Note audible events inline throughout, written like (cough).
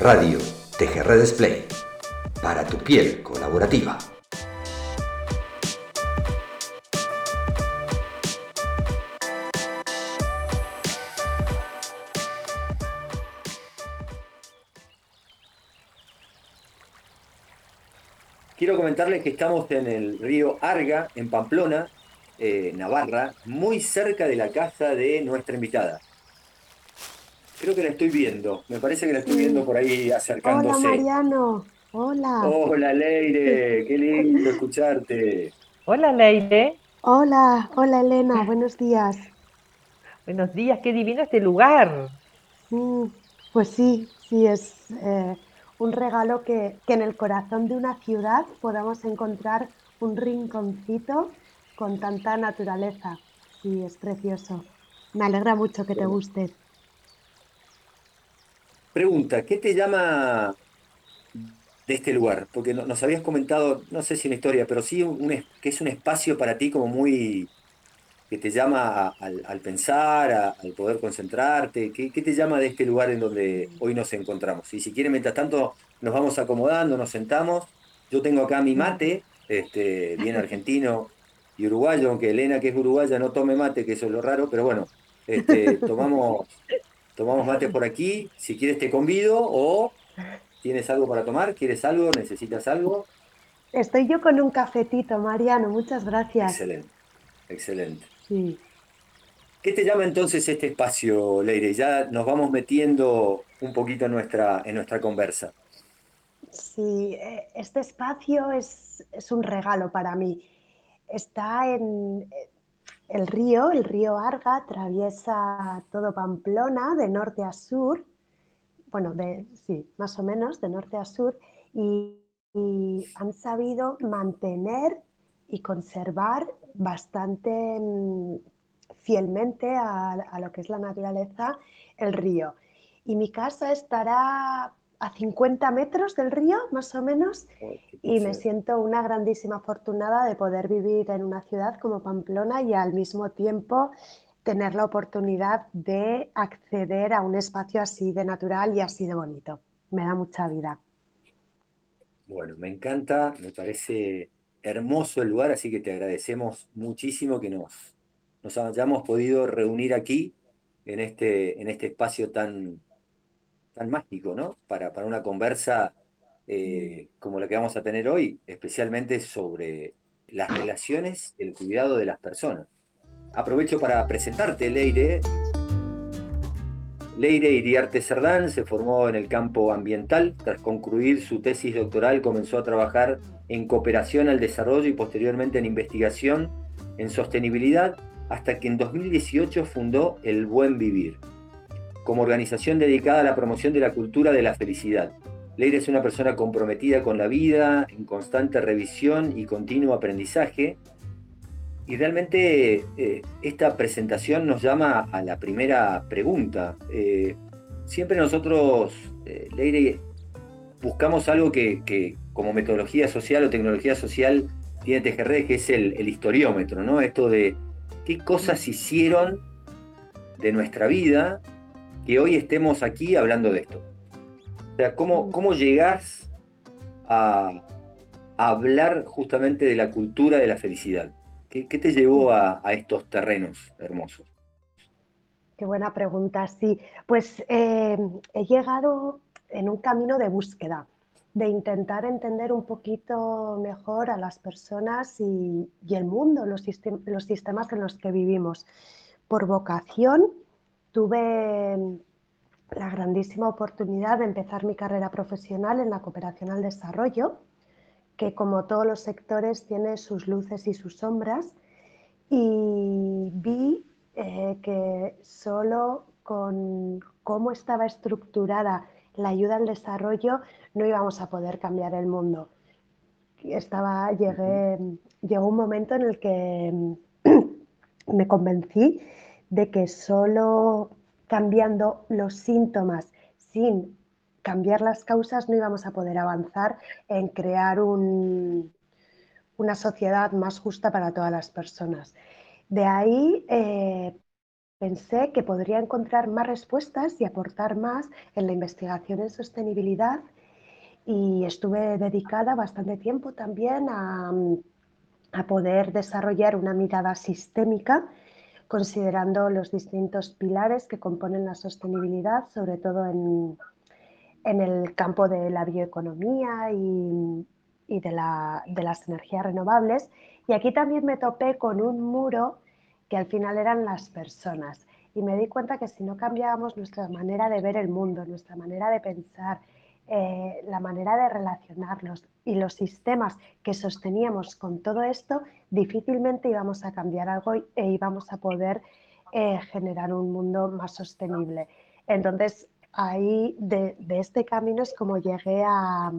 Radio TGR Display. Para tu piel colaborativa. Quiero comentarles que estamos en el río Arga, en Pamplona, eh, Navarra, muy cerca de la casa de nuestra invitada. Creo que la estoy viendo, me parece que la estoy viendo por ahí acercándose. Hola Mariano, hola. Hola Leire, qué lindo escucharte. Hola Leire. Hola, hola Elena, buenos días. Buenos días, qué divino este lugar. Mm, pues sí, sí, es eh, un regalo que, en el corazón de una ciudad podamos encontrar un rinconcito con tanta naturaleza. Sí, es precioso. Me alegra mucho que te guste. Pregunta, ¿qué te llama de este lugar? Porque nos habías comentado, no sé si una historia, pero sí que es un espacio para ti como muy, que te llama al, pensar, al poder concentrarte? ¿Qué, te llama de este lugar en donde hoy nos encontramos? Y si quieren, mientras tanto, nos vamos acomodando, nos sentamos. Yo tengo acá mi mate, este, bien (laughs) argentino y uruguayo, aunque Elena, que es uruguaya, no tome mate, que eso es lo raro, pero bueno, este, tomamos, tomamos mate por aquí. Si quieres, te convido o tienes algo para tomar, ¿quieres algo? ¿Necesitas algo? Estoy yo con un cafetito, Mariano, muchas gracias. Excelente, excelente. ¿Qué te llama entonces este espacio, Leire? Ya nos vamos metiendo un poquito en nuestra, en nuestra conversa. Sí, eh, este espacio es, un regalo para mí. Está en eh, el río, el río Arga, atraviesa todo Pamplona de norte a sur, bueno, sí, más o menos de norte a sur, y han sabido mantener y conservar bastante mm, fielmente a, lo que es la naturaleza el río. Y mi casa estará a 50 metros del río, más o menos, y me siento una grandísima afortunada de poder vivir en una ciudad como Pamplona y al mismo tiempo tener la oportunidad de acceder a un espacio así de natural y así de bonito. Me da mucha vida. Bueno, me encanta, me parece hermoso el lugar, así que te agradecemos muchísimo que nos, nos hayamos podido reunir aquí en este, en este espacio tan, tan mágico, ¿no? Para, para una conversa eh, como la que vamos a tener hoy, especialmente sobre las relaciones, el cuidado de las personas. Aprovecho para presentarte, Leire. Leire Iriarte Cerdán se formó en el campo ambiental. Tras concluir su tesis doctoral, comenzó a trabajar en cooperación al desarrollo y posteriormente en investigación en sostenibilidad, hasta que en 2018 fundó El Buen Vivir, como organización dedicada a la promoción de la cultura de la felicidad. Leire es una persona comprometida con la vida, en constante revisión y continuo aprendizaje, y realmente eh, esta presentación nos llama a la primera pregunta. Eh, siempre nosotros, eh, Leire, buscamos algo que, como metodología social o tecnología social tiene TGR, que es el, historiómetro, ¿no? Esto de qué cosas hicieron de nuestra vida que hoy estemos aquí hablando de esto. O sea, ¿cómo, cómo llegás a hablar justamente de la cultura de la felicidad? ¿Qué, te llevó a, estos terrenos hermosos? Qué buena pregunta, sí. Pues eh, he llegado en un camino de búsqueda, de intentar entender un poquito mejor a las personas y, el mundo, los, los sistemas en los que vivimos. Por vocación tuve la grandísima oportunidad de empezar mi carrera profesional en la cooperación al desarrollo que como todos los sectores tiene sus luces y sus sombras y vi eh, que solo con cómo estaba estructurada la ayuda al desarrollo no íbamos a poder cambiar el mundo. Estaba, llegué, llegó un momento en el que (clears throat) me convencí de que solo cambiando los síntomas sin cambiar las causas no íbamos a poder avanzar en crear una sociedad más justa para todas las personas. De ahí, eh, pensé que podría encontrar más respuestas y aportar más en la investigación en sostenibilidad y estuve dedicada bastante tiempo también a, a poder desarrollar una mirada sistémica considerando los distintos pilares que componen la sostenibilidad, sobre todo en, en el campo de la bioeconomía y, y de, la, de, las energías renovables. Y aquí también me topé con un muro que al final eran las personas. Y me di cuenta que si no cambiábamos nuestra manera de ver el mundo, nuestra manera de pensar, eh, la manera de relacionarnos y los sistemas que sosteníamos con todo esto, difícilmente íbamos a cambiar algo e íbamos a poder eh, generar un mundo más sostenible. Entonces, ahí de, de este camino es como llegué a,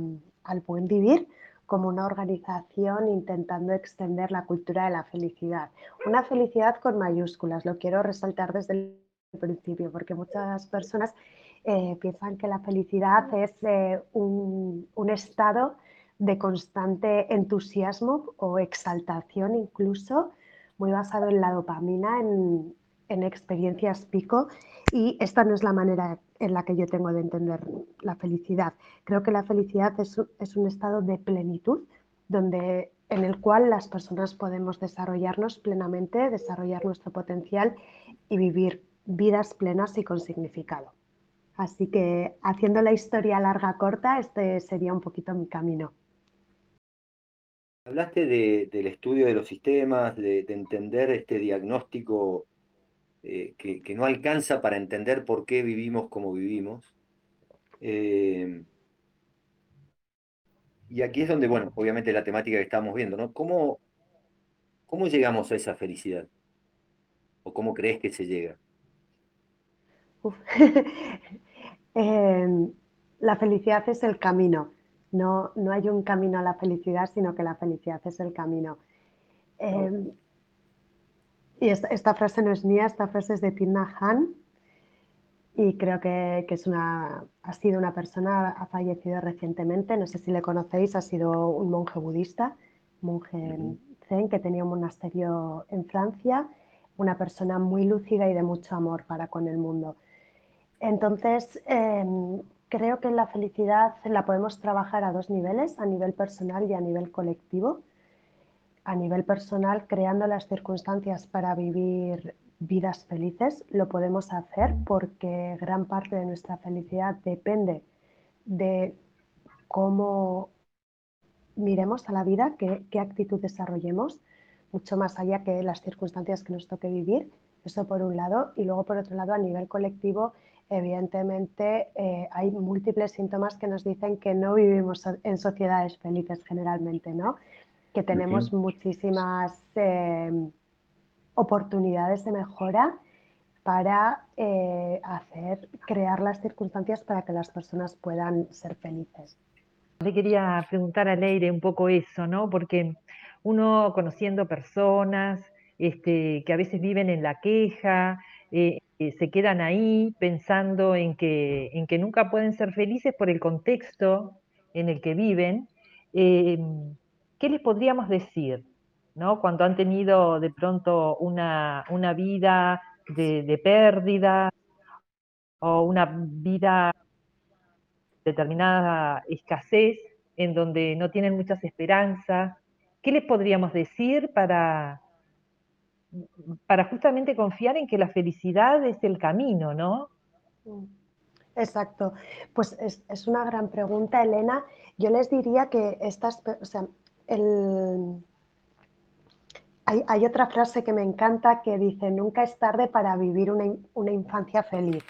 al buen vivir como una organización intentando extender la cultura de la felicidad. Una felicidad con mayúsculas, lo quiero resaltar desde el principio, porque muchas personas eh, piensan que la felicidad es eh, un, estado de constante entusiasmo o exaltación incluso, muy basado en la dopamina, en, en experiencias pico, y esta no es la manera en la que yo tengo de entender la felicidad. Creo que la felicidad es, es un estado de plenitud donde, en el cual las personas podemos desarrollarnos plenamente, desarrollar nuestro potencial y vivir vidas plenas y con significado. Así que haciendo la historia larga corta, este sería un poquito mi camino. Hablaste de, del estudio de los sistemas, de, de entender este diagnóstico eh, que, que, no alcanza para entender por qué vivimos como vivimos. Eh, y aquí es donde, bueno, obviamente la temática que estamos viendo, ¿no? ¿Cómo, ¿Cómo llegamos a esa felicidad? ¿O cómo crees que se llega? (laughs) eh, la felicidad es el camino. No, no hay un camino a la felicidad, sino que la felicidad es el camino. Eh, y esta, esta, frase no es mía, esta frase es de Thich Han y creo que, que, es una, ha sido una persona, ha fallecido recientemente, no sé si le conocéis, ha sido un monje budista, monje zen que tenía un monasterio en Francia, una persona muy lúcida y de mucho amor para con el mundo. Entonces, eh, creo que la felicidad la podemos trabajar a dos niveles, a nivel personal y a nivel colectivo. A nivel personal, creando las circunstancias para vivir vidas felices, lo podemos hacer porque gran parte de nuestra felicidad depende de cómo miremos a la vida, qué, qué actitud desarrollemos, mucho más allá que las circunstancias que nos toque vivir. Eso por un lado. Y luego, por otro lado, a nivel colectivo, evidentemente eh, hay múltiples síntomas que nos dicen que no vivimos en sociedades felices generalmente, ¿no? Que tenemos okay. muchísimas eh, oportunidades de mejora para eh, hacer, crear las circunstancias para que las personas puedan ser felices. Le quería preguntar a Leire un poco eso, ¿no? Porque uno conociendo personas este, que a veces viven en la queja, eh, se quedan ahí pensando en que, en que nunca pueden ser felices por el contexto en el que viven, eh, ¿qué les podríamos decir? ¿no? Cuando han tenido de pronto una, una vida de, pérdida o una vida de determinada escasez en donde no tienen muchas esperanzas, ¿qué les podríamos decir para, para justamente confiar en que la felicidad es el camino, ¿no? Exacto. Pues es, es una gran pregunta, Elena. Yo les diría que estas, o sea, el... hay, hay, otra frase que me encanta que dice, nunca es tarde para vivir una, una infancia feliz.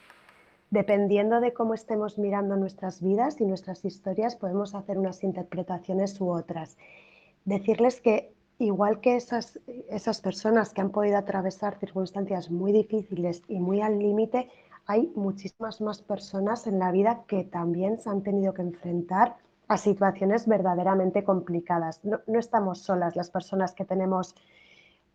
Dependiendo de cómo estemos mirando nuestras vidas y nuestras historias, podemos hacer unas interpretaciones u otras. Decirles que igual que esas, esas personas que han podido atravesar circunstancias muy difíciles y muy al límite, hay muchísimas más personas en la vida que también se han tenido que enfrentar a situaciones verdaderamente complicadas. No, no estamos solas las personas que tenemos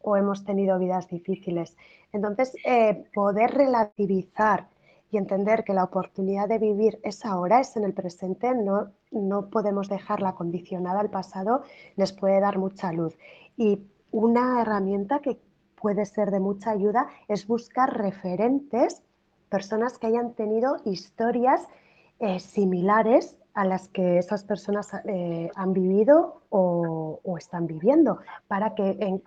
o hemos tenido vidas difíciles. Entonces, eh, poder relativizar y entender que la oportunidad de vivir es ahora, es en el presente, no, no podemos dejarla condicionada al pasado, les puede dar mucha luz. Y una herramienta que puede ser de mucha ayuda es buscar referentes, personas que hayan tenido historias eh, similares a las que esas personas eh, han vivido o, están viviendo, para que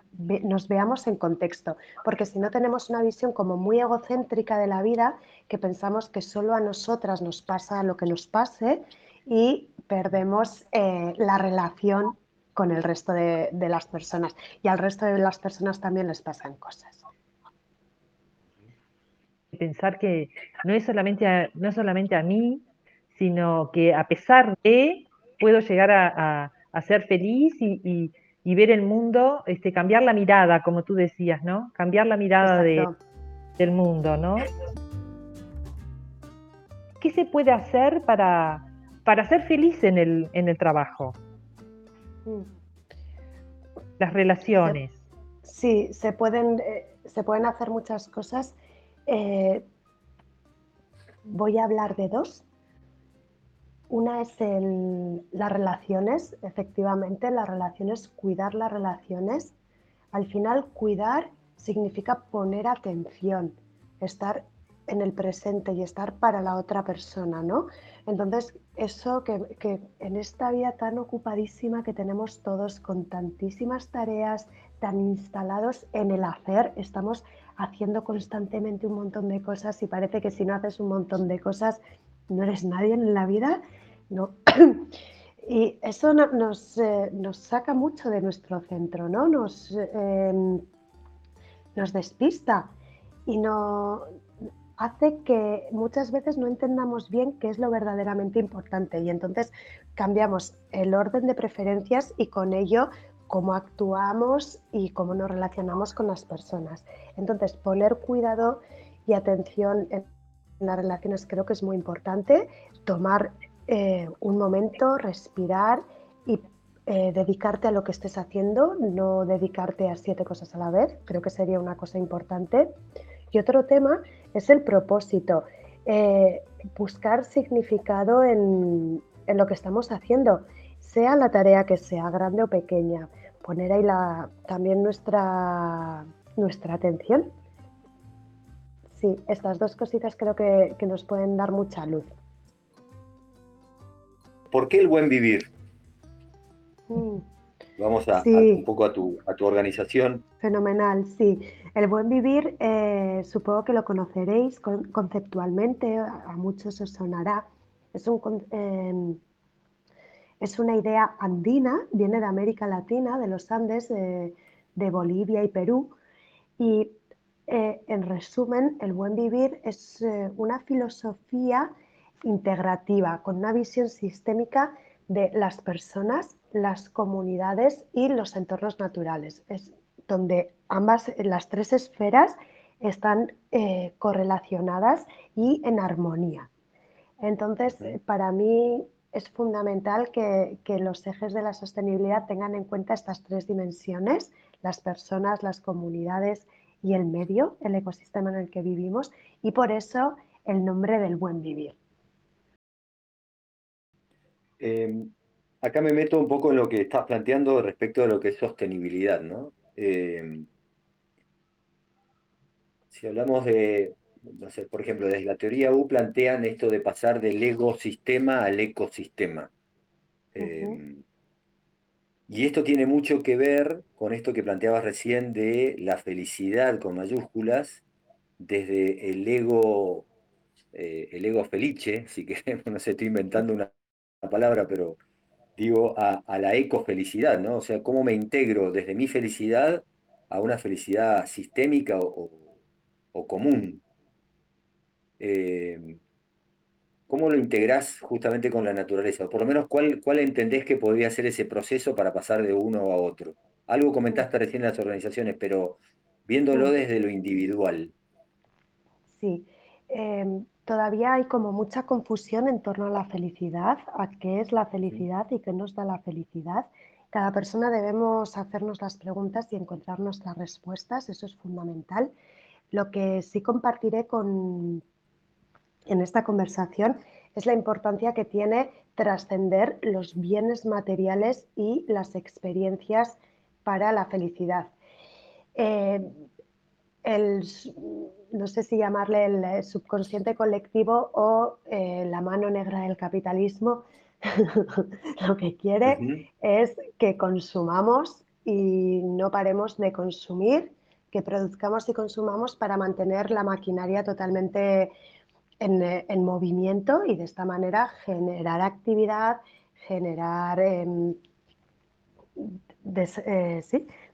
nos veamos en contexto. Porque si no tenemos una visión como muy egocéntrica de la vida, que pensamos que solo a nosotras nos pasa lo que nos pase y perdemos eh, la relación con el resto de, las personas. Y al resto de las personas también les pasan cosas. Pensar que no es solamente no solamente a mí, sino que a pesar de, puedo llegar a, ser feliz y, ver el mundo, este, cambiar la mirada, como tú decías, ¿no? Cambiar la mirada del mundo, ¿no? ¿Qué se puede hacer para, para ser feliz en el, en el trabajo? Mm. Las relaciones. Sí, se pueden, eh, se pueden hacer muchas cosas. Eh, voy a hablar de dos. Una es las relaciones, efectivamente, las relaciones, cuidar las relaciones. Al final, cuidar significa poner atención, estar en el presente y estar para la otra persona, ¿no? Entonces, eso que, que, en esta vida tan ocupadísima que tenemos todos, con tantísimas tareas, tan instalados en el hacer, estamos haciendo constantemente un montón de cosas y parece que si no haces un montón de cosas, no eres nadie en la vida, ¿no? (clears throat) y eso nos, eh, nos, saca mucho de nuestro centro, ¿no? Nos, em, nos despista y no hace que muchas veces no entendamos bien qué es lo verdaderamente importante y entonces cambiamos el orden de preferencias y con ello cómo actuamos y cómo nos relacionamos con las personas. Entonces, poner cuidado y atención en las relaciones creo que es muy importante, tomar eh, un momento, respirar y eh, dedicarte a lo que estés haciendo, no dedicarte a siete cosas a la vez, creo que sería una cosa importante. Y otro tema es el propósito, eh, buscar significado en, en, lo que estamos haciendo, sea la tarea que sea, grande o pequeña, poner ahí la, también nuestra, nuestra atención. Sí, estas dos cositas creo que, que nos pueden dar mucha luz. ¿Por qué el buen vivir? Mm. Vamos a, un poco a tu, a tu organización. Fenomenal, sí. El buen vivir, eh, supongo que lo conoceréis conceptualmente, a, muchos os sonará. Es, un, em, es una idea andina, viene de América Latina, de los Andes, de, Bolivia y Perú. Y eh, en resumen, el buen vivir es eh, una filosofía integrativa, con una visión sistémica de las personas, las comunidades y los entornos naturales. Es donde ambas, las tres esferas están eh, correlacionadas y en armonía. Entonces, para mí es fundamental que, que, los ejes de la sostenibilidad tengan en cuenta estas tres dimensiones, las personas, las comunidades y el medio, el ecosistema en el que vivimos, y por eso el nombre del buen vivir. Em, acá me meto un poco en lo que estás planteando respecto a lo que es sostenibilidad, ¿no? Em, si hablamos de, no sé, por ejemplo, desde la teoría U plantean esto de pasar del ecosistema al ecosistema. Em, y esto tiene mucho que ver con esto que planteabas recién de la felicidad con mayúsculas, desde el ego, eh, el ego felice, si queremos, (laughs) no sé, estoy inventando una palabra, pero digo a, la ecofelicidad, ¿no? O sea, cómo me integro desde mi felicidad a una felicidad sistémica o, común. Eh, ¿Cómo lo integrás justamente con la naturaleza? O por lo menos, ¿cuál, ¿cuál entendés que podría ser ese proceso para pasar de uno a otro? Algo comentaste recién en las organizaciones, pero viéndolo desde lo individual. Sí. Em, todavía hay como mucha confusión en torno a la felicidad, a qué es la felicidad y qué nos da la felicidad. Cada persona debemos hacernos las preguntas y encontrar nuestras respuestas, eso es fundamental. Lo que sí compartiré con, en esta conversación es la importancia que tiene trascender los bienes materiales y las experiencias para la felicidad. Eh, el, no sé si llamarle el eh, subconsciente colectivo o eh, la mano negra del capitalismo, (laughs) lo que quiere es que consumamos y no paremos de consumir, que produzcamos y consumamos para mantener la maquinaria totalmente en, eh, movimiento y de esta manera generar actividad, generar em,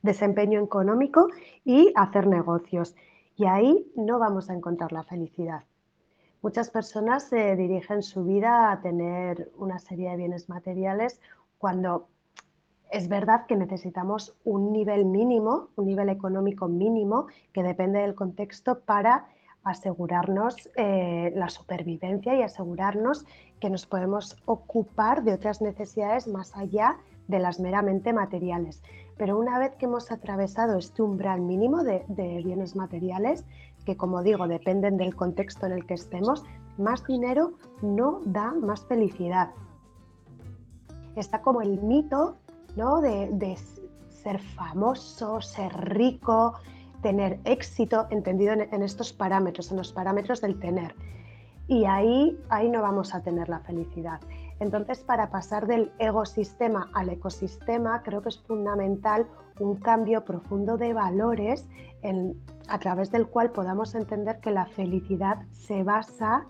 desempeño económico y hacer negocios. Y ahí no vamos a encontrar la felicidad. Muchas personas se dirigen su vida a tener una serie de bienes materiales cuando es verdad que necesitamos un nivel mínimo, un nivel económico mínimo que depende del contexto para asegurarnos eh, la supervivencia y asegurarnos que nos podemos ocupar de otras necesidades más allá de las meramente materiales. Pero una vez que hemos atravesado este umbral mínimo de, bienes materiales, que como digo dependen del contexto en el que estemos, más dinero no da más felicidad. Está como el mito ¿no? de, ser famoso, ser rico, tener éxito, entendido en, estos parámetros, en los parámetros del tener. Y ahí, ahí no vamos a tener la felicidad. Entonces, para pasar del ecosistema al ecosistema, creo que es fundamental un cambio profundo de valores a través del cual podamos entender que la felicidad se basa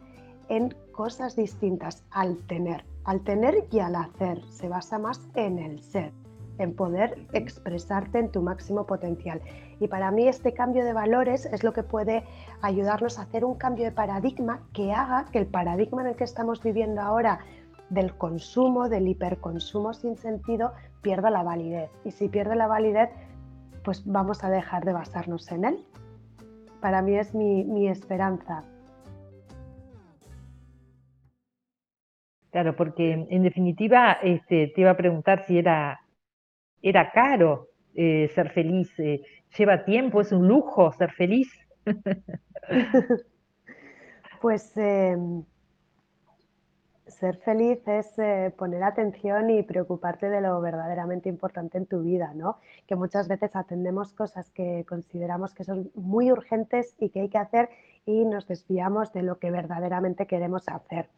en cosas distintas al tener, al tener y al hacer, se basa más en el ser, en poder expresarte en tu máximo potencial. Y para mí este cambio de valores es lo que puede ayudarnos a hacer un cambio de paradigma que haga que el paradigma en el que estamos viviendo ahora del consumo, del hiperconsumo sin sentido, pierda la validez. Y si pierde la validez, pues vamos a dejar de basarnos en él. Para mí es mi, esperanza. Claro, porque en definitiva este, te iba a preguntar si era, era caro eh, ser feliz. Eh, ¿Lleva tiempo? ¿Es un lujo ser feliz? (laughs) pues em, ser feliz es eh, poner atención y preocuparte de lo verdaderamente importante en tu vida, ¿no? Que muchas veces atendemos cosas que consideramos que son muy urgentes y que hay que hacer y nos desviamos de lo que verdaderamente queremos hacer.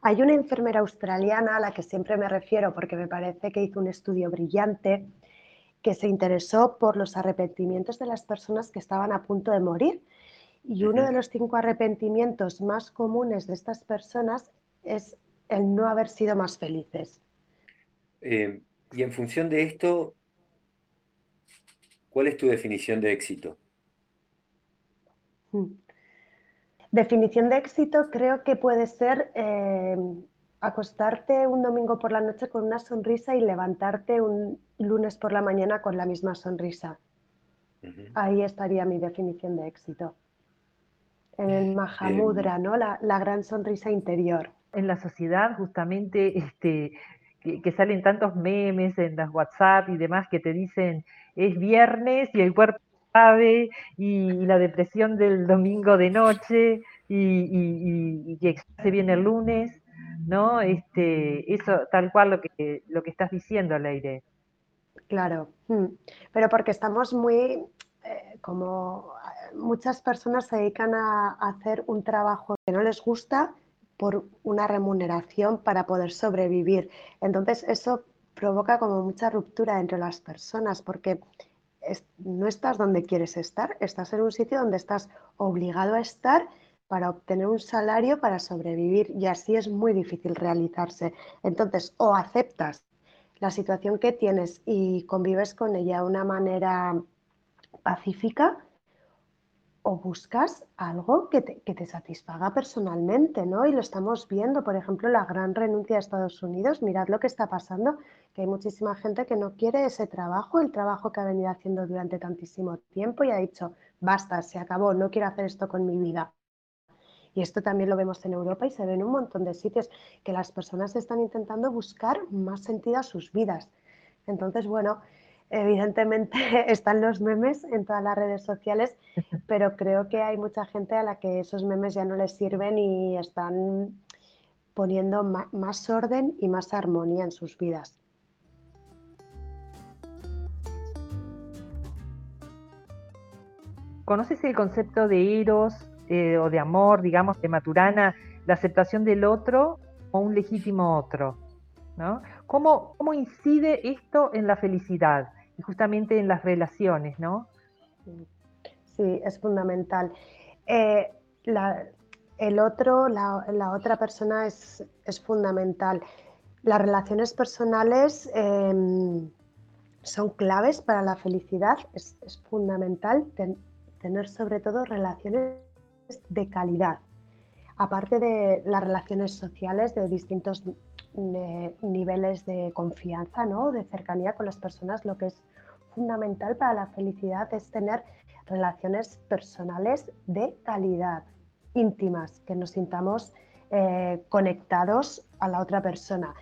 Hay una enfermera australiana a la que siempre me refiero porque me parece que hizo un estudio brillante que se interesó por los arrepentimientos de las personas que estaban a punto de morir. Y uno de los cinco arrepentimientos más comunes de estas personas es el no haber sido más felices. Eh, y en función de esto, ¿cuál es tu definición de éxito? Hmm. Definición de éxito creo que puede ser eh, acostarte un domingo por la noche con una sonrisa y levantarte un lunes por la mañana con la misma sonrisa. Ahí estaría mi definición de éxito. En el Mahamudra, ¿no? la gran sonrisa interior en la sociedad justamente (laughs) este, que, salen tantos memes en las WhatsApp y demás que te dicen es viernes y el cuerpo sabe y, la depresión del domingo de noche y, que se viene el lunes, ¿no? Este, eso tal cual lo que, lo que estás diciendo, Leire. Claro, mm. pero porque estamos muy, eh, como muchas personas se dedican a hacer un trabajo que no les gusta por una remuneración para poder sobrevivir. Entonces eso provoca como mucha ruptura entre las personas porque no estás donde quieres estar, estás en un sitio donde estás obligado a estar para obtener un salario para sobrevivir y así es muy difícil realizarse. Entonces, o aceptas la situación que tienes y convives con ella de una manera pacífica o buscas algo que te, satisfaga personalmente, ¿no? Y lo estamos viendo, por ejemplo, la gran renuncia de Estados Unidos. Mirad lo que está pasando, que hay muchísima gente que no quiere ese trabajo, el trabajo que ha venido haciendo durante tantísimo tiempo y ha dicho, basta, se acabó, no quiero hacer esto con mi vida. Y esto también lo vemos en Europa y se ve en un montón de sitios que las personas están intentando buscar más sentido a sus vidas. Entonces, bueno, evidentemente (laughs) están los memes en todas las redes sociales, (laughs) pero creo que hay mucha gente a la que esos memes ya no les sirven y están poniendo más orden y más armonía en sus vidas. ¿conoces el concepto de eros eh, o de amor, digamos, de Maturana, la aceptación del otro o un legítimo otro? ¿no? ¿Cómo, ¿Cómo incide esto en la felicidad justamente en las relaciones, ¿no? Sí, es fundamental. Eh, el otro, la, otra persona es, fundamental. Las relaciones personales em, son claves para la felicidad. Es, fundamental tener sobre todo relaciones de calidad. Aparte de las relaciones sociales de distintos niveles de confianza, ¿no? de cercanía con las personas, lo que es fundamental para la felicidad es tener relaciones personales de calidad, íntimas, que nos sintamos eh, conectados a la otra persona.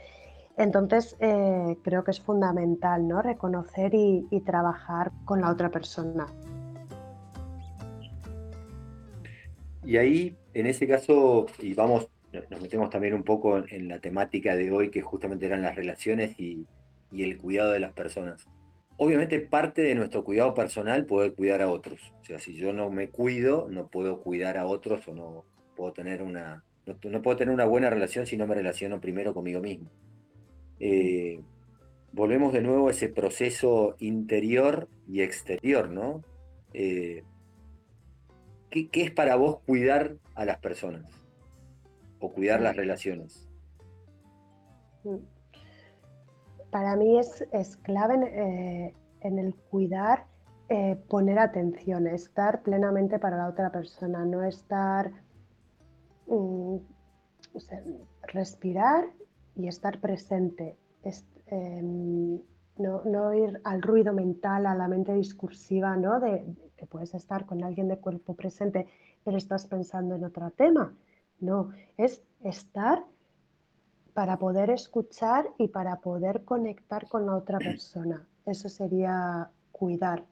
Entonces, eh, creo que es fundamental ¿no? reconocer y, trabajar con la otra persona. Y ahí, en ese caso, y vamos, nos metemos también un poco en la temática de hoy, que justamente eran las relaciones y el cuidado de las personas obviamente parte de nuestro cuidado personal poder cuidar a otros. O sea, si yo no me cuido, no puedo cuidar a otros o no puedo tener una, no, puedo tener una buena relación si no me relaciono primero conmigo mismo. Eh, volvemos de nuevo a ese proceso interior y exterior, ¿no? Eh, ¿qué, es para vos cuidar a las personas? O cuidar las relaciones. Mm para mí es, clave eh, en, el cuidar, eh, poner atención, estar plenamente para la otra persona, no estar, mm, respirar y estar presente, em, no, ir al ruido mental, a la mente discursiva, ¿no? de, que puedes estar con alguien de cuerpo presente, pero estás pensando en otro tema. No, es estar para poder escuchar y para poder conectar con la otra persona. Eso sería cuidar,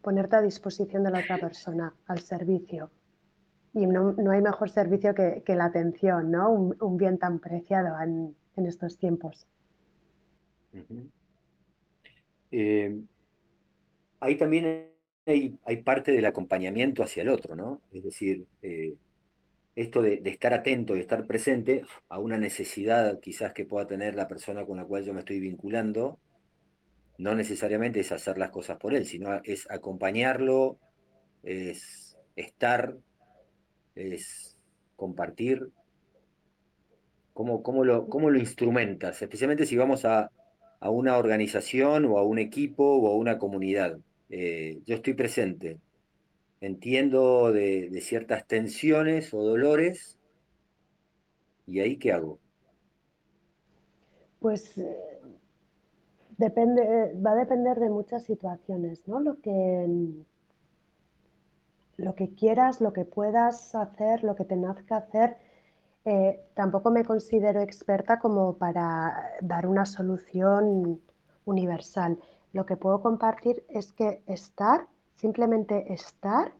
ponerte a disposición de la otra persona, al servicio. Y no, hay mejor servicio que, la atención, ¿no? Un, bien tan preciado en, estos tiempos. Eh, ahí también hay, parte del acompañamiento hacia el otro, ¿no? Es decir, eh, esto de, estar atento y estar presente a una necesidad quizás que pueda tener la persona con la cual yo me estoy vinculando, no necesariamente es hacer las cosas por él, sino es acompañarlo, es estar, es compartir. ¿Cómo, cómo, lo, cómo lo instrumentas? Especialmente si vamos a, una organización o a un equipo o a una comunidad. Eh, yo estoy presente, entiendo de, ciertas tensiones o dolores, ¿y ahí qué hago? Pues eh, depende, va a depender de muchas situaciones, ¿no? Lo que, lo que quieras, lo que puedas hacer, lo que tengas que hacer. Eh, tampoco me considero experta como para dar una solución universal. Lo que puedo compartir es que estar simplemente estar,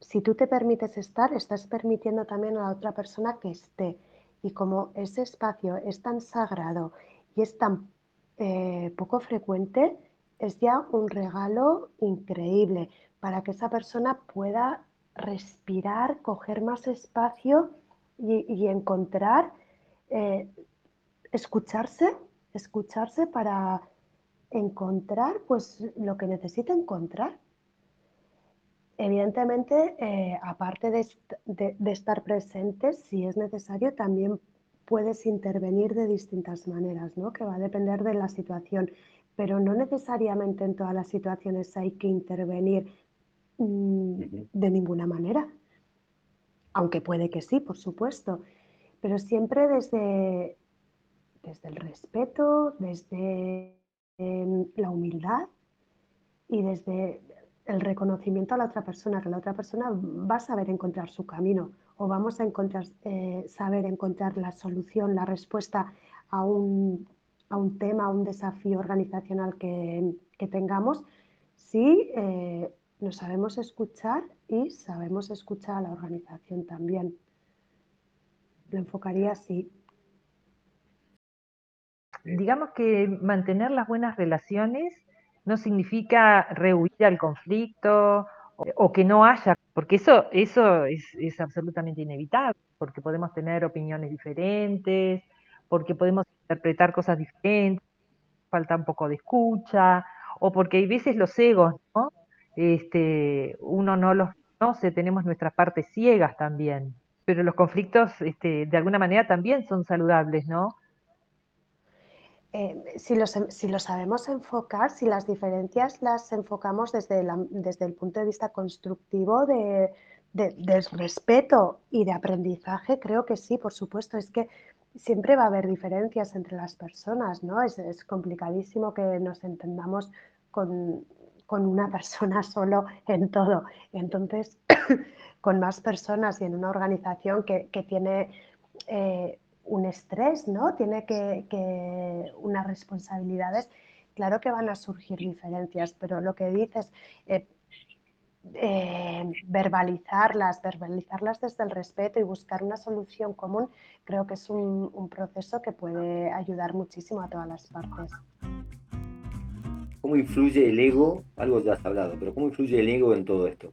si tú te permites estar, estás permitiendo también a la otra persona que esté. Y como ese espacio es tan sagrado y es tan eh, poco frecuente, es ya un regalo increíble para que esa persona pueda respirar, coger más espacio y, encontrar, eh, escucharse, escucharse para encontrar pues lo que necesita encontrar. Evidentemente, eh, aparte de, estar presentes, si es necesario, también puedes intervenir de distintas maneras, ¿no? que va a depender de la situación, pero no necesariamente en todas las situaciones hay que intervenir mm, de ninguna manera, aunque puede que sí, por supuesto, pero siempre desde, desde el respeto, desde em, la humildad y desde el reconocimiento a la otra persona, que la otra persona va a saber encontrar su camino o vamos a encontrar, eh, saber encontrar la solución, la respuesta a un, tema, a un desafío organizacional que, tengamos, si eh, nos sabemos escuchar y sabemos escuchar a la organización también. Lo enfocaría así. Digamos que mantener las buenas relaciones no significa rehuir al conflicto o, que no haya, porque eso, eso es, es absolutamente inevitable, porque podemos tener opiniones diferentes, porque podemos interpretar cosas diferentes, falta un poco de escucha, o porque hay veces los egos, ¿no? Este, uno no los conoce, tenemos nuestras partes ciegas también, pero los conflictos este, de alguna manera también son saludables, ¿no? Eh, si, lo, si, lo, sabemos enfocar, si las diferencias las enfocamos desde, desde el punto de vista constructivo de, de, respeto y de aprendizaje, creo que sí, por supuesto. Es que siempre va a haber diferencias entre las personas, ¿no? Es, es complicadísimo que nos entendamos con, con, una (laughs) persona solo en todo. Entonces, (coughs) con más personas y en una organización que, que tiene eh, un estrés, ¿no? Tiene que, que, unas responsabilidades, claro que van a surgir diferencias, pero lo que dices, eh, eh, verbalizarlas, verbalizarlas desde el respeto y buscar una solución común, creo que es un, proceso que puede ayudar muchísimo a todas las partes. ¿Cómo influye el ego? Algo ya has hablado, pero ¿cómo influye el ego en todo esto?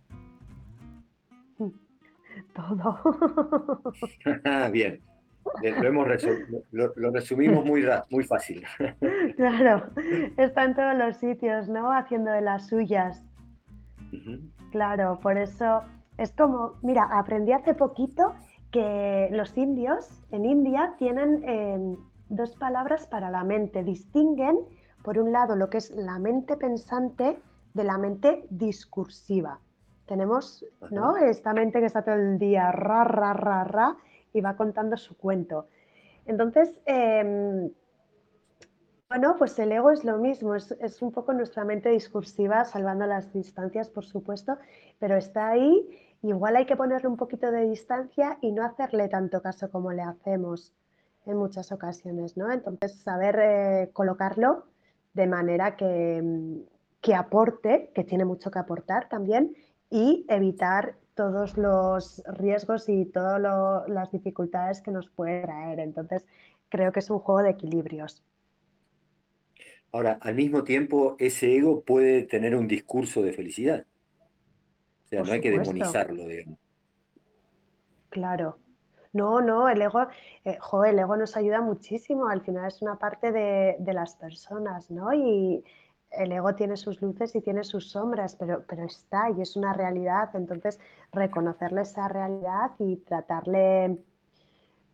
(laughs) Todo. (laughs) (laughs) Bien. Lo, lo, resumimos muy, muy fácil. (laughs) Claro, está en todos los sitios, ¿no? Haciendo de las suyas. Claro, por eso es como, mira, aprendí hace poquito que los indios en India tienen em, dos palabras para la mente. Distinguen, por un lado, lo que es la mente pensante de la mente discursiva. Tenemos ¿no? esta mente que está todo el día ra, ra, ra, ra y va contando su cuento. Entonces, em, bueno, pues el ego es lo mismo, es, un poco nuestra mente discursiva, salvando las distancias, por supuesto, pero está ahí. Igual hay que ponerle un poquito de distancia y no hacerle tanto caso como le hacemos en muchas ocasiones, ¿no? Entonces, saber eh, colocarlo de manera que, que aporte, que tiene mucho que aportar también, y evitar todos los riesgos y todas las dificultades que nos puede traer. Entonces, creo que es un juego de equilibrios. Ahora, al mismo tiempo, ese ego puede tener un discurso de felicidad. O sea, no hay que demonizarlo, digamos. Claro. No, no, el ego, eh, el ego nos ayuda muchísimo. Al final es una parte de, las personas, ¿no? Y el ego tiene sus luces y tiene sus sombras, pero, pero está y es una realidad. Entonces, reconocerle esa realidad y tratarle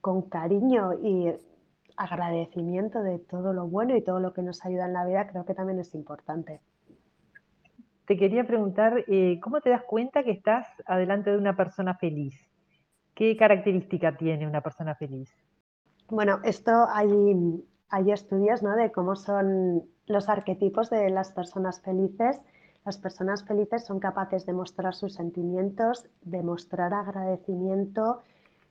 con cariño y agradecimiento de todo lo bueno y todo lo que nos ayuda en la vida, creo que también es importante. Te quería preguntar, eh, ¿cómo te das cuenta que estás adelante de una persona feliz? ¿Qué característica tiene una persona feliz? Bueno, esto hay, hay estudios ¿no? de cómo son los arquetipos de las personas felices. Las personas felices son capaces de mostrar sus sentimientos, de mostrar agradecimiento.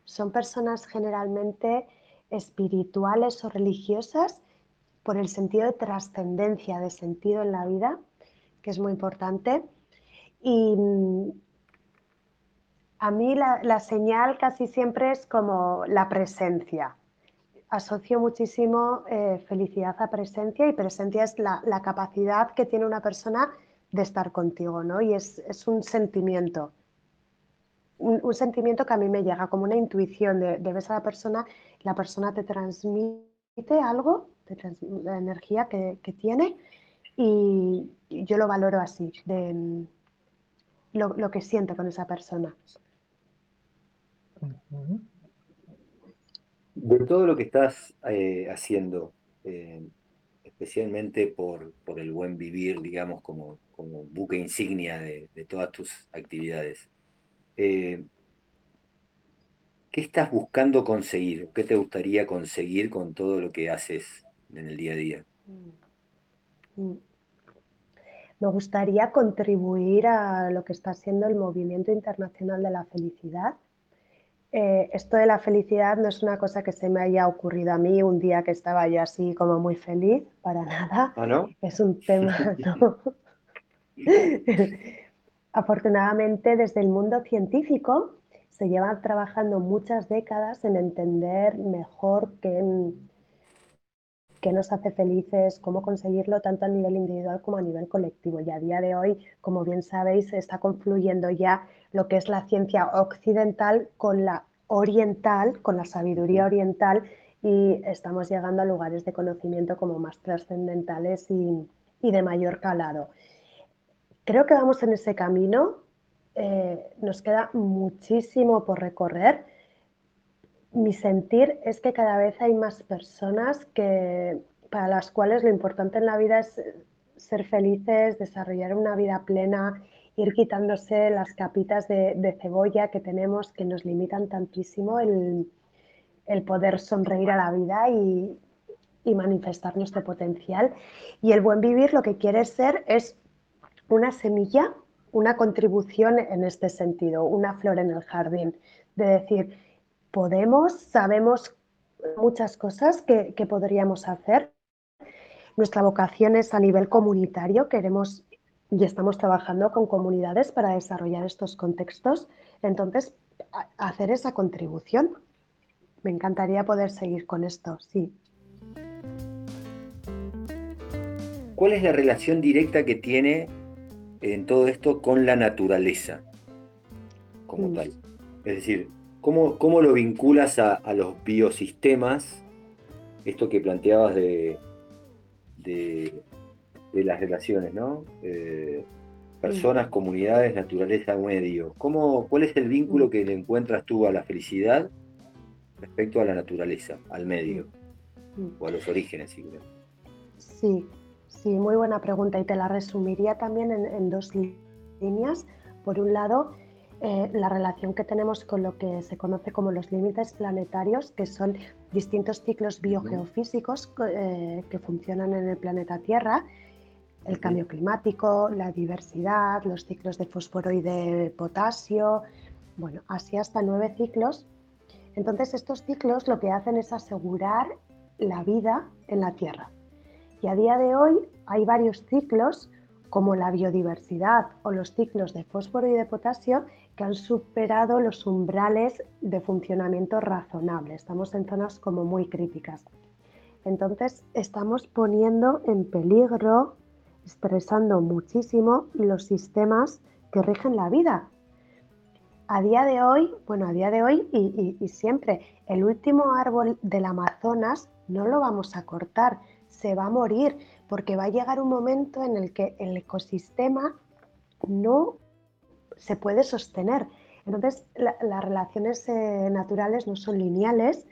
Son personas generalmente espirituales o religiosas por el sentido de trascendencia, de sentido en la vida, que es muy importante. Y mm, a mí la, señal casi siempre es como la presencia. Asocio muchísimo eh, felicidad a presencia y presencia es la, capacidad que tiene una persona de estar contigo, ¿no? Y es, un sentimiento, un, sentimiento que a mí me llega como una intuición de, de ves a la persona la persona te transmite algo, la energía que, tiene y yo lo valoro así, de lo, que siento con esa persona. De todo lo que estás eh, haciendo, eh, especialmente por, el buen vivir, digamos, como, buque insignia de, todas tus actividades, eh, ¿Qué estás buscando conseguir? ¿Qué te gustaría conseguir con todo lo que haces en el día a día? Mm. Mm. Me gustaría contribuir a lo que está siendo el movimiento internacional de la felicidad. Eh, esto de la felicidad no es una cosa que se me haya ocurrido a mí un día que estaba yo así como muy feliz, para nada. ¿Ah, no? Es un tema, (laughs) (laughs) Afortunadamente, desde el mundo científico se lleva trabajando muchas décadas en entender mejor qué, qué nos hace felices, cómo conseguirlo tanto a nivel individual como a nivel colectivo. Y a día de hoy, como bien sabéis, está confluyendo ya lo que es la ciencia occidental con la oriental, con la sabiduría oriental, y estamos llegando a lugares de conocimiento como más trascendentales y, de mayor calado. Creo que vamos en ese camino, eh, nos queda muchísimo por recorrer mi sentir es que cada vez hay más personas que, para las cuales lo importante en la vida es ser felices, desarrollar una vida plena, ir quitándose las capitas de, cebolla que tenemos que nos limitan tantísimo el, poder sonreír a la vida y, y, manifestar nuestro potencial. Y el buen vivir lo que quiere ser es una semilla, una contribución en este sentido, una flor en el jardín, de decir, podemos, sabemos muchas cosas que, podríamos hacer. Nuestra vocación es a nivel comunitario, queremos y estamos trabajando con comunidades para desarrollar estos contextos. Entonces, hacer esa contribución. Me encantaría poder seguir con esto, sí. ¿Cuál es la relación directa que tiene en todo esto con la naturaleza como mm. tal? Es decir, ¿Cómo, lo vinculas a, los biosistemas? Esto que planteabas de, de, las relaciones, ¿no? Eh, personas, comunidades, naturaleza, medio. ¿Cómo, ¿Cuál es el vínculo que le encuentras tú a la felicidad respecto a la naturaleza, al medio? O a los orígenes, si Sí, sí, muy buena pregunta y te la resumiría también en dos líneas. Por un lado, eh, la relación que tenemos con lo que se conoce como los límites planetarios, que son distintos ciclos biogeofísicos eh, que funcionan en el planeta Tierra, el cambio climático, la diversidad, los ciclos de fósforo y de potasio, bueno, así hasta nueve ciclos. Entonces estos ciclos lo que hacen es asegurar la vida en la Tierra. Y a día de hoy hay varios ciclos como la biodiversidad o los ciclos de fósforo y de potasio que han superado los umbrales de funcionamiento razonable. Estamos en zonas como muy críticas. Entonces estamos poniendo en peligro, estresando muchísimo los sistemas que rigen la vida. A día de hoy, bueno, a día de hoy y, y siempre, el último árbol del Amazonas no lo vamos a cortar, se va a morir, porque va a llegar un momento en el que el ecosistema no se puede sostener. Entonces, las relaciones eh, naturales no son lineales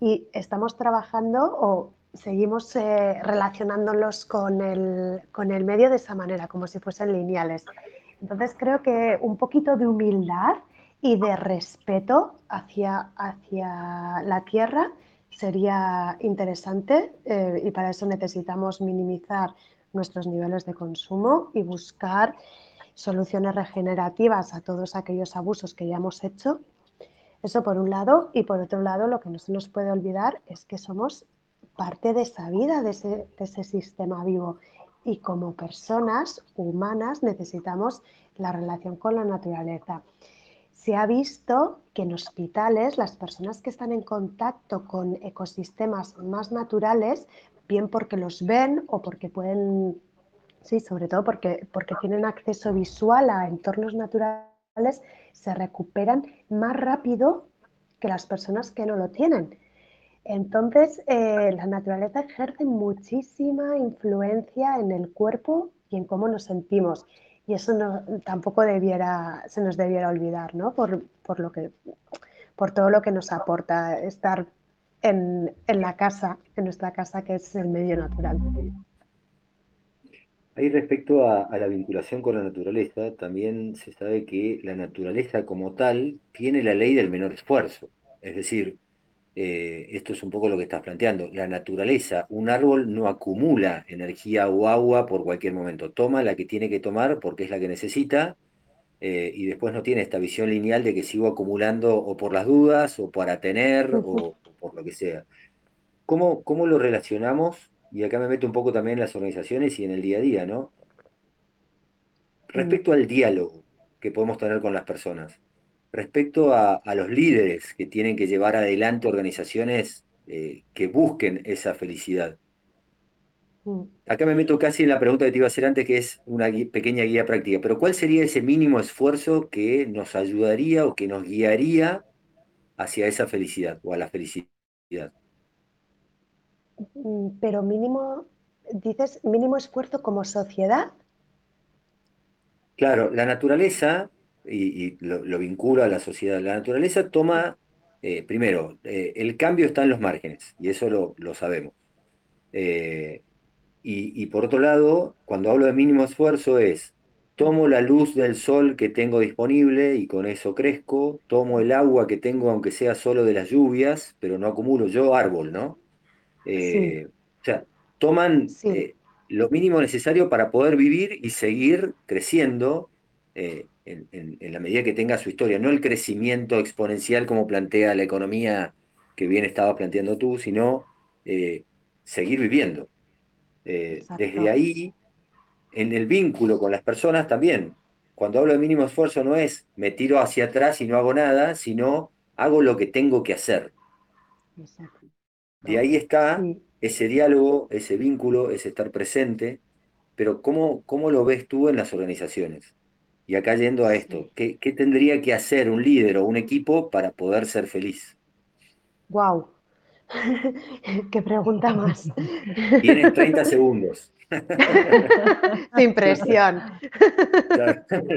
y estamos trabajando o seguimos eh, relacionándolos con el, con el medio de esa manera, como si fuesen lineales. Entonces, creo que un poquito de humildad y de respeto hacia, hacia la tierra sería interesante eh, y para eso necesitamos minimizar nuestros niveles de consumo y buscar soluciones regenerativas a todos aquellos abusos que ya hemos hecho. Eso por un lado. Y por otro lado, lo que no se nos puede olvidar es que somos parte de esa vida, de ese, de ese sistema vivo. Y como personas humanas necesitamos la relación con la naturaleza. Se ha visto que en hospitales las personas que están en contacto con ecosistemas más naturales, bien porque los ven o porque pueden Sí, sobre todo porque, porque tienen acceso visual a entornos naturales, se recuperan más rápido que las personas que no lo tienen. Entonces, eh, la naturaleza ejerce muchísima influencia en el cuerpo y en cómo nos sentimos. Y eso no, tampoco debiera, se nos debiera olvidar, ¿no? Por, por, lo que, por todo lo que nos aporta estar en, en la casa, en nuestra casa, que es el medio natural. Ahí respecto a, la vinculación con la naturaleza, también se sabe que la naturaleza como tal tiene la ley del menor esfuerzo. Es decir, eh, esto es un poco lo que estás planteando. La naturaleza, un árbol no acumula energía o agua por cualquier momento. Toma la que tiene que tomar porque es la que necesita eh, y después no tiene esta visión lineal de que sigo acumulando o por las dudas o para tener o, o por lo que sea. ¿Cómo, ¿Cómo lo relacionamos y acá me meto un poco también en las organizaciones y en el día a día, ¿no? Respecto al diálogo que podemos tener con las personas, respecto a, los líderes que tienen que llevar adelante organizaciones eh, que busquen esa felicidad, Mm. Acá me meto casi en la pregunta que te iba a hacer antes, que es una pequeña guía práctica, pero ¿cuál sería ese mínimo esfuerzo que nos ayudaría o que nos guiaría hacia esa felicidad o a la felicidad? Mm, pero mínimo, dices, mínimo esfuerzo como sociedad. Claro, la naturaleza, y, lo, vincula a la sociedad, la naturaleza toma, eh, primero, eh, el cambio está en los márgenes, y eso lo, sabemos. Eh, y, por otro lado, cuando hablo de mínimo esfuerzo es, tomo la luz del sol que tengo disponible y con eso crezco, tomo el agua que tengo aunque sea solo de las lluvias, pero no acumulo yo árbol, ¿no? O sea, toman lo mínimo necesario para poder vivir y seguir creciendo eh, en, la medida que tenga su historia, no el crecimiento exponencial como plantea la economía que bien estabas planteando tú, sino eh, seguir viviendo. Eh, desde ahí, en el vínculo con las personas también, cuando hablo de mínimo esfuerzo no es me tiro hacia atrás y no hago nada, sino hago lo que tengo que hacer. De ahí está ese diálogo, ese vínculo, ese estar presente, pero ¿cómo, cómo lo ves tú en las organizaciones? Y acá yendo a esto, ¿qué, tendría que hacer un líder o un equipo para poder ser feliz? ¡Wow! (laughs) ¡Qué pregunta más! Tienes 30 (laughs) segundos. (laughs) sin presión.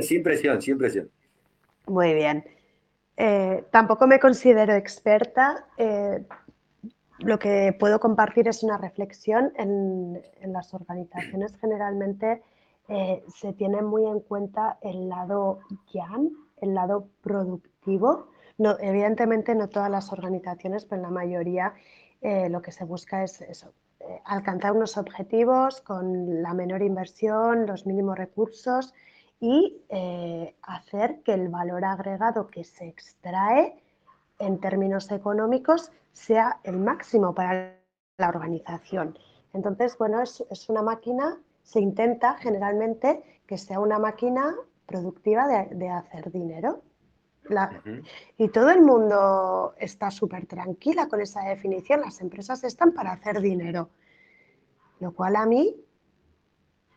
sin presión, sin presión. Muy bien. Eh, tampoco me considero experta, eh, lo que puedo compartir es una reflexión. En, las organizaciones generalmente eh, se tiene muy en cuenta el lado yang, el lado productivo. No, evidentemente no todas las organizaciones, pero en la mayoría eh, lo que se busca es eso, eh, alcanzar unos objetivos con la menor inversión, los mínimos recursos y hacer que el valor agregado que se extrae en términos económicos sea el máximo para la organización. Entonces, bueno, es, una máquina, se intenta generalmente que sea una máquina productiva de, hacer dinero. Y todo el mundo está súper tranquila con esa definición. Las empresas están para hacer dinero. Lo cual a mí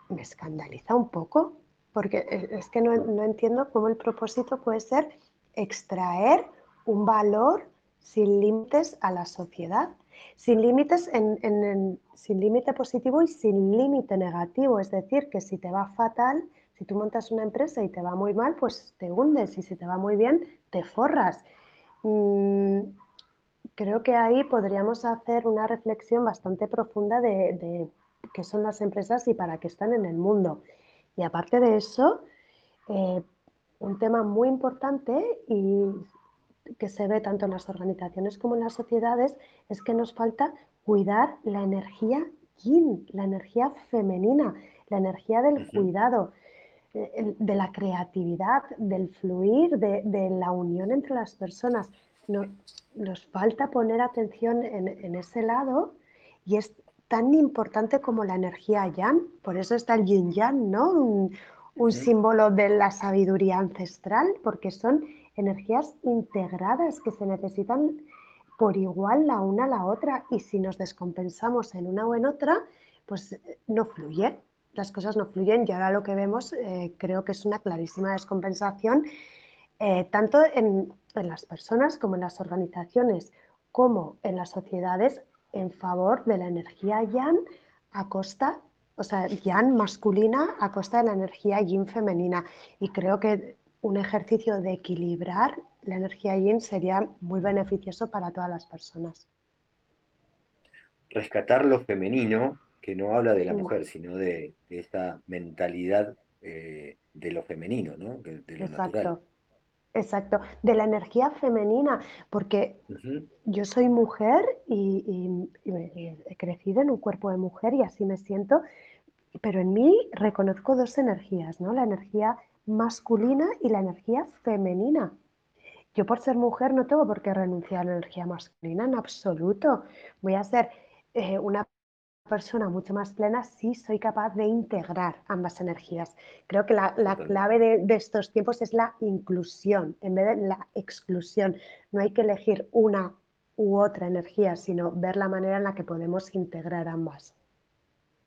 me escandaliza un poco, porque es que no, no entiendo cómo el propósito puede ser extraer un valor sin límites a la sociedad, sin límites en, sin límite positivo y sin límite negativo. Es decir, que si te va fatal, si tú montas una empresa y te va muy mal, pues te hundes y si te va muy bien, te forras. Mm, creo que ahí podríamos hacer una reflexión bastante profunda de, qué son las empresas y para qué están en el mundo. Y aparte de eso, eh, un tema muy importante y que se ve tanto en las organizaciones como en las sociedades es que nos falta cuidar la energía yin, la energía femenina, la energía del cuidado, eh, de la creatividad, del fluir, de, la unión entre las personas. nos falta poner atención en, ese lado y es tan importante como la energía yang, por eso está el yin yang, ¿no? Un, un símbolo de la sabiduría ancestral, porque son energías integradas que se necesitan por igual la una a la otra y si nos descompensamos en una o en otra, pues eh, no fluye, las cosas no fluyen y ahora lo que vemos eh, creo que es una clarísima descompensación eh, tanto en, en, las personas como en las organizaciones como en las sociedades en favor de la energía yang a costa, o sea, yang masculina a costa de la energía yin femenina. Y creo que un ejercicio de equilibrar la energía yin sería muy beneficioso para todas las personas. Rescatar lo femenino, que no habla de la mujer, sino de, esta mentalidad eh, de lo femenino, ¿no? De, Exacto. Exacto, de la energía femenina, porque yo soy mujer y, he crecido en un cuerpo de mujer y así me siento, pero en mí reconozco dos energías, ¿no? La energía masculina y la energía femenina. Yo por ser mujer no tengo por qué renunciar a la energía masculina en absoluto. Voy a ser eh, una persona mucho más plena si soy capaz de integrar ambas energías. Creo que la, clave de, estos tiempos es la inclusión en vez de la exclusión. No hay que elegir una u otra energía, sino ver la manera en la que podemos integrar ambas.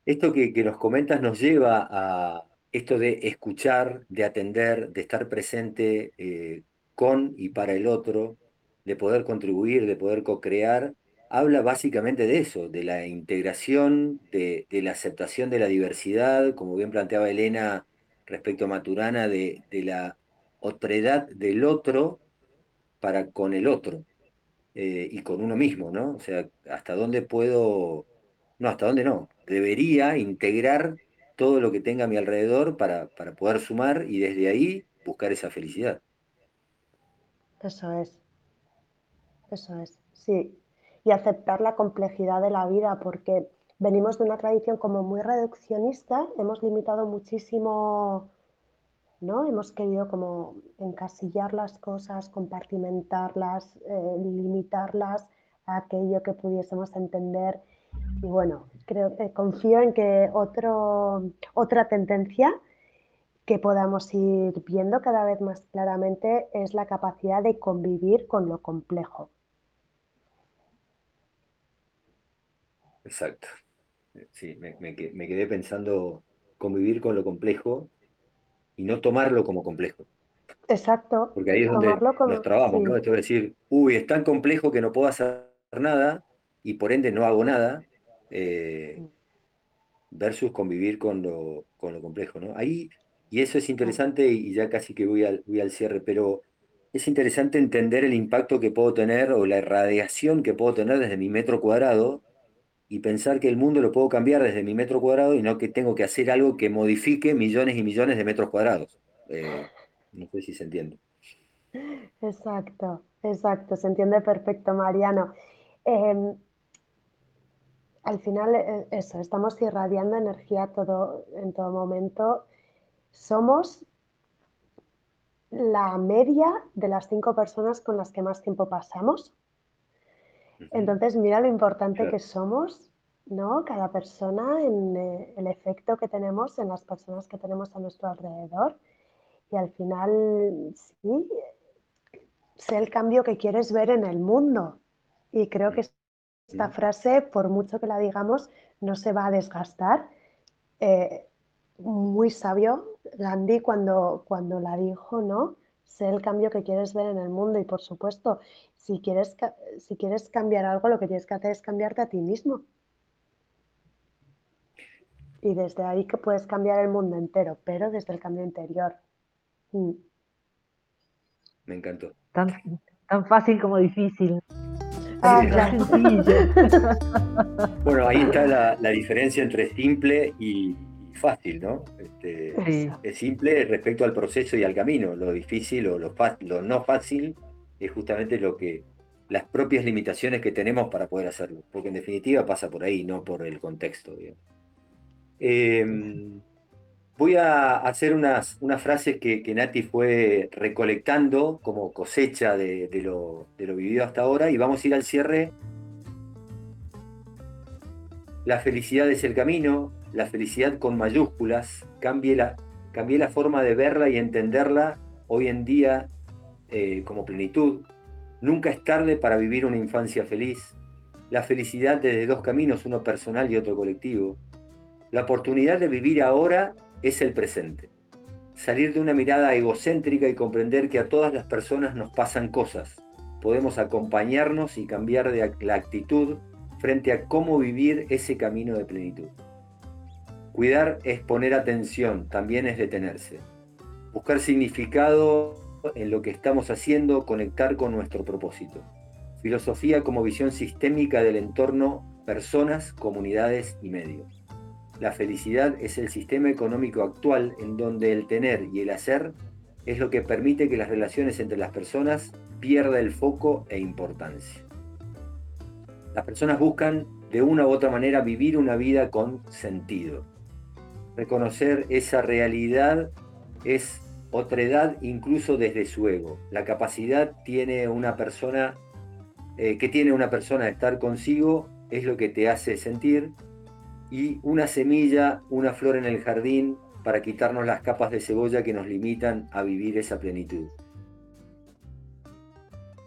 Esto que, nos comentas nos lleva a esto de escuchar, de atender, de estar presente eh, con y para el otro, de poder contribuir, de poder co-crear, habla básicamente de eso, de la integración, de, la aceptación de la diversidad, como bien planteaba Elena respecto a Maturana, de, la otredad del otro para con el otro eh, y con uno mismo, ¿no? O sea, hasta dónde puedo, no, hasta dónde no, debería integrar todo lo que tenga a mi alrededor para, para poder sumar y desde ahí buscar esa felicidad. Eso es. Eso es, sí. Y aceptar la complejidad de la vida, porque venimos de una tradición como muy reduccionista, hemos limitado muchísimo, ¿no? Hemos querido como encasillar las cosas, compartimentarlas, eh, limitarlas a aquello que pudiésemos entender. Y bueno, creo que confío en que otro, otra tendencia que podamos ir viendo cada vez más claramente es la capacidad de convivir con lo complejo. Exacto. Sí, me, quedé pensando convivir con lo complejo y no tomarlo como complejo. Exacto. Porque ahí es donde nos trabamos, ¿no? Esto es decir, uy, es tan complejo que no puedo hacer nada y por ende no hago nada, eh, versus convivir con lo, con lo complejo, ¿no? Ahí y eso es interesante y ya casi que voy al, voy al cierre, pero es interesante entender el impacto que puedo tener o la irradiación que puedo tener desde mi metro cuadrado y pensar que el mundo lo puedo cambiar desde mi metro cuadrado y no que tengo que hacer algo que modifique millones y millones de metros cuadrados. Eh, no sé si se entiende. Exacto, exacto, se entiende perfecto, Mariano. Em, al final, eh, eso, estamos irradiando energía todo, en todo momento somos la media de las cinco personas con las que más tiempo pasamos. Entonces, mira lo importante que somos, ¿no? Cada persona en eh, el efecto que tenemos en las personas que tenemos a nuestro alrededor. Y al final, sí, sé el cambio que quieres ver en el mundo. Y creo que esta frase, por mucho que la digamos, no se va a desgastar. Eh, muy sabio Gandhi cuando, cuando la dijo, ¿no? Sé el cambio que quieres ver en el mundo y por supuesto, si quieres, si quieres cambiar algo, lo que tienes que hacer es cambiarte a ti mismo. Y desde ahí que puedes cambiar el mundo entero, pero desde el cambio interior. Mm. Me encantó. Tan, tan fácil como difícil. Ah, (laughs) bueno, ahí está la, la diferencia entre simple y, fácil, ¿no? Este, es simple respecto al proceso y al camino. Lo difícil o lo, lo no fácil es justamente lo que las propias limitaciones que tenemos para poder hacerlo, porque en definitiva pasa por ahí, no por el contexto. Em, voy a hacer unas, unas frases que, que, Nati fue recolectando como cosecha de, lo, de lo vivido hasta ahora y vamos a ir al cierre. La felicidad es el camino, la felicidad con mayúsculas, cambié la, la forma de verla y entenderla hoy en día eh, como plenitud. Nunca es tarde para vivir una infancia feliz. La felicidad desde dos caminos, uno personal y otro colectivo. La oportunidad de vivir ahora es el presente. Salir de una mirada egocéntrica y comprender que a todas las personas nos pasan cosas. Podemos acompañarnos y cambiar la actitud frente a cómo vivir ese camino de plenitud. Cuidar es poner atención, también es detenerse. Buscar significado en lo que estamos haciendo, conectar con nuestro propósito. Filosofía como visión sistémica del entorno, personas, comunidades y medios. La felicidad es el sistema económico actual en donde el tener y el hacer es lo que permite que las relaciones entre las personas pierda el foco e importancia. Las personas buscan de una u otra manera vivir una vida con sentido reconocer esa realidad es otredad incluso desde su ego. La capacidad tiene una persona, eh, que tiene una persona de estar consigo es lo que te hace sentir y una semilla, una flor en el jardín para quitarnos las capas de cebolla que nos limitan a vivir esa plenitud.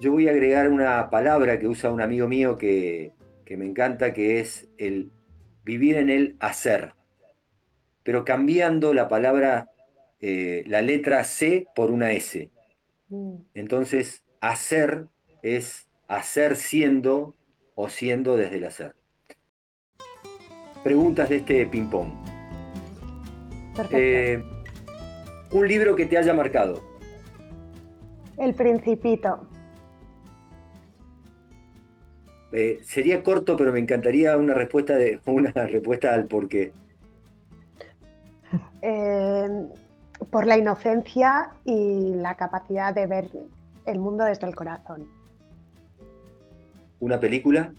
Yo voy a agregar una palabra que usa un amigo mío que, que me encanta, que es el vivir en el hacer, pero cambiando la palabra, eh, la letra C por una S. Mm. Entonces, hacer es hacer siendo o siendo desde el hacer. Preguntas de este ping-pong. Eh, un libro que te haya marcado. El Principito. Eh, sería corto, pero me encantaría una respuesta de (laughs) una respuesta al por qué. (laughs) Eh, por la inocencia y la capacidad de ver el mundo desde el corazón. ¿Una película?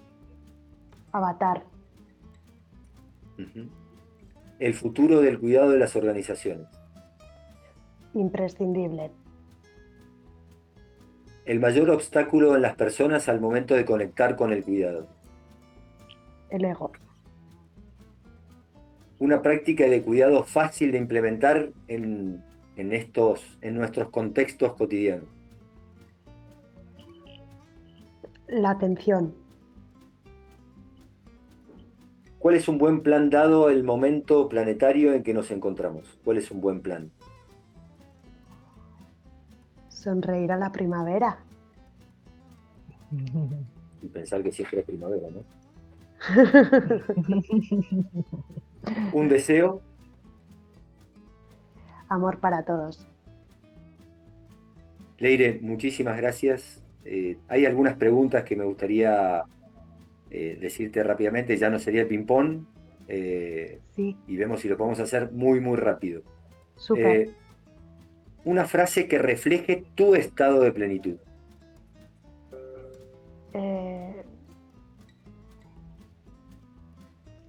Avatar. El futuro del cuidado de las organizaciones. Imprescindible. El mayor obstáculo en las personas al momento de conectar con el cuidado. El ego. Una práctica de cuidado fácil de implementar en, estos, en nuestros contextos cotidianos. La atención. ¿Cuál es un buen plan dado el momento planetario en que nos encontramos? ¿Cuál es un buen plan? Sonreír a la primavera. Y pensar que siempre es primavera, ¿no? (laughs) ¿Un deseo? Amor para todos. Leire, muchísimas gracias. Eh, hay algunas preguntas que me gustaría eh, decirte rápidamente, ya no sería el ping-pong. Eh, y vemos si lo podemos hacer muy, muy rápido. Super. una frase que refleje tu estado de plenitud.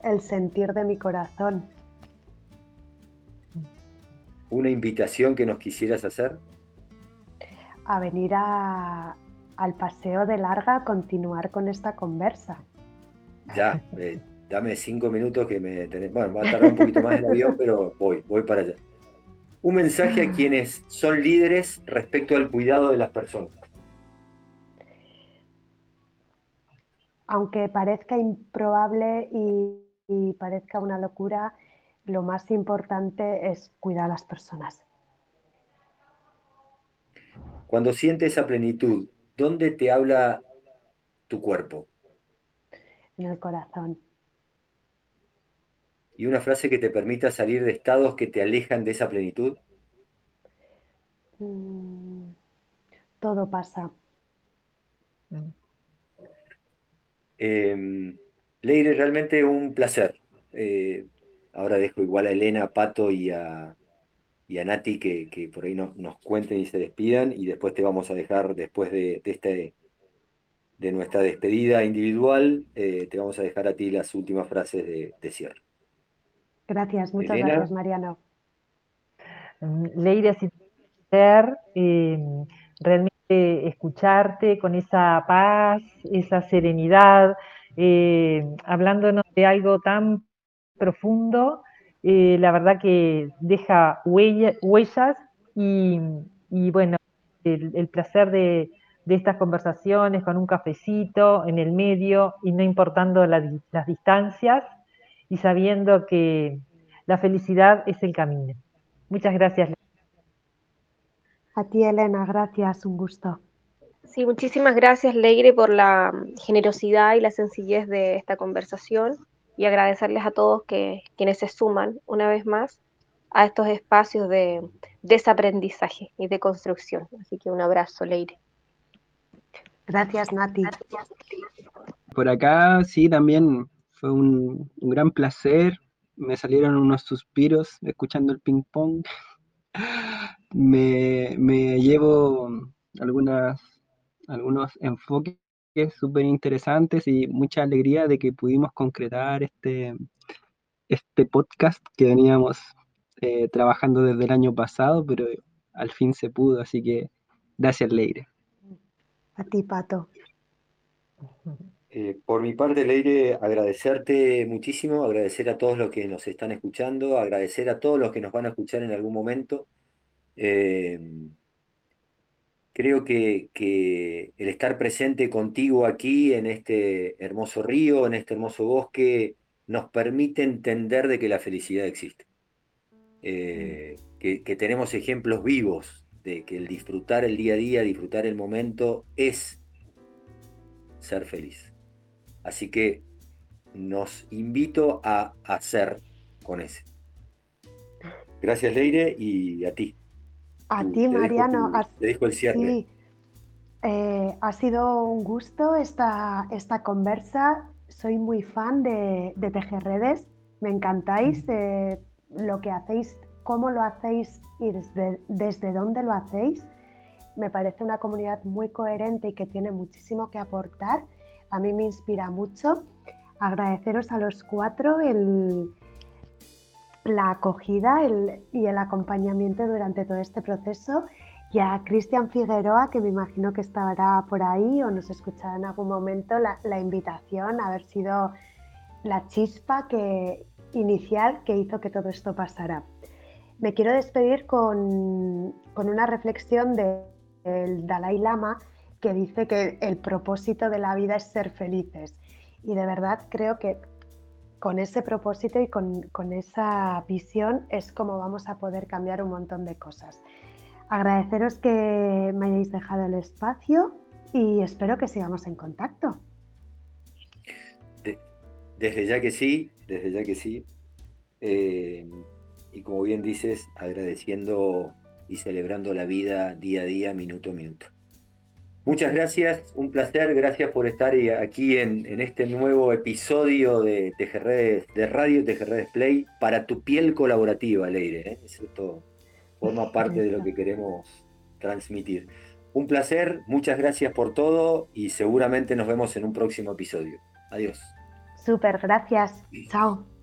el sentir de mi corazón. ¿Una invitación que nos quisieras hacer? A venir a, al paseo de larga a continuar con esta conversa. Ya, eh, dame cinco minutos que me Bueno, va a tardar un poquito más el avión, pero voy, voy para allá. Un mensaje a quienes son líderes respecto al cuidado de las personas. Aunque parezca improbable y, y parezca una locura, lo más importante es cuidar a las personas. Cuando sientes esa plenitud, ¿dónde te habla tu cuerpo? En el corazón. ¿Y una frase que te permita salir de estados que te alejan de esa plenitud? Mm, todo pasa. Eh, Leire, realmente un placer. Eh, ahora dejo igual a Elena, a Pato y a, Nati que, por ahí nos cuenten y se despidan y después te vamos a dejar después de, este, de nuestra despedida individual, eh, te vamos a dejar a ti las últimas frases de, cierre. Gracias, muchas gracias Mariano. Mm, así ser eh, realmente escucharte con esa paz, esa serenidad, eh, hablándonos de algo tan profundo, eh, la verdad que deja huellas y, bueno, el, placer de, estas conversaciones con un cafecito en el medio y no importando las distancias y sabiendo que la felicidad es el camino. Muchas gracias. A ti, Elena, gracias, un gusto. Sí, muchísimas gracias, Leire, por la generosidad y la sencillez de esta conversación y agradecerles a todos que, quienes se suman una vez más a estos espacios de desaprendizaje y de construcción. Así que un abrazo, Leire. Gracias, Nati. Por acá, sí, también fue un, gran placer. Me salieron unos suspiros escuchando el ping-pong. (laughs) Me, me llevo algunas algunos enfoques súper interesantes y mucha alegría de que pudimos concretar este, este podcast que veníamos eh, trabajando desde el año pasado, pero al fin se pudo, así que gracias Leire. A ti, Pato. Eh, por mi parte, Leire, agradecerte muchísimo, agradecer a todos los que nos están escuchando, agradecer a todos los que nos van a escuchar en algún momento. Eh, Creo que, el estar presente contigo aquí en este hermoso río, en este hermoso bosque, nos permite entender de que la felicidad existe. Eh, que, que tenemos ejemplos vivos de que el disfrutar el día a día, disfrutar el momento, es ser feliz. Así que nos invito a hacer con ese. Gracias, Leire, y a ti. A ti, Mariano. te dejo el cierre. Sí. Eh, ha sido un gusto esta, esta conversa. Soy muy fan de, de Tejerredes. Me encantáis de lo que hacéis, cómo lo hacéis y desde, dónde lo hacéis. Me parece una comunidad muy coherente y que tiene muchísimo que aportar. A mí me inspira mucho. Agradeceros a los cuatro la acogida y el acompañamiento durante todo este proceso y a Cristian Figueroa, que me imagino que estará por ahí o nos escuchará en algún momento, la, la invitación, haber sido la chispa que, inicial que hizo que todo esto pasara. Me quiero despedir con, con una reflexión del Dalai Lama que dice que el propósito de la vida es ser felices. Y de verdad creo que con ese propósito y con, con, esa visión es como vamos a poder cambiar un montón de cosas. Agradeceros que me hayáis dejado el espacio y espero que sigamos en contacto. Desde ya que sí, desde ya que sí. Eh, y como bien dices, agradeciendo y celebrando la vida día a día, minuto a minuto. Muchas gracias, un placer, gracias por estar aquí en, en este nuevo episodio de Tejerredes, de Radio Tejerredes Play para tu piel colaborativa, Leire. ¿eh? Esto forma (laughs) parte de lo que queremos transmitir. Un placer, muchas gracias por todo y seguramente nos vemos en un próximo episodio. Adiós. Súper, gracias. Chao.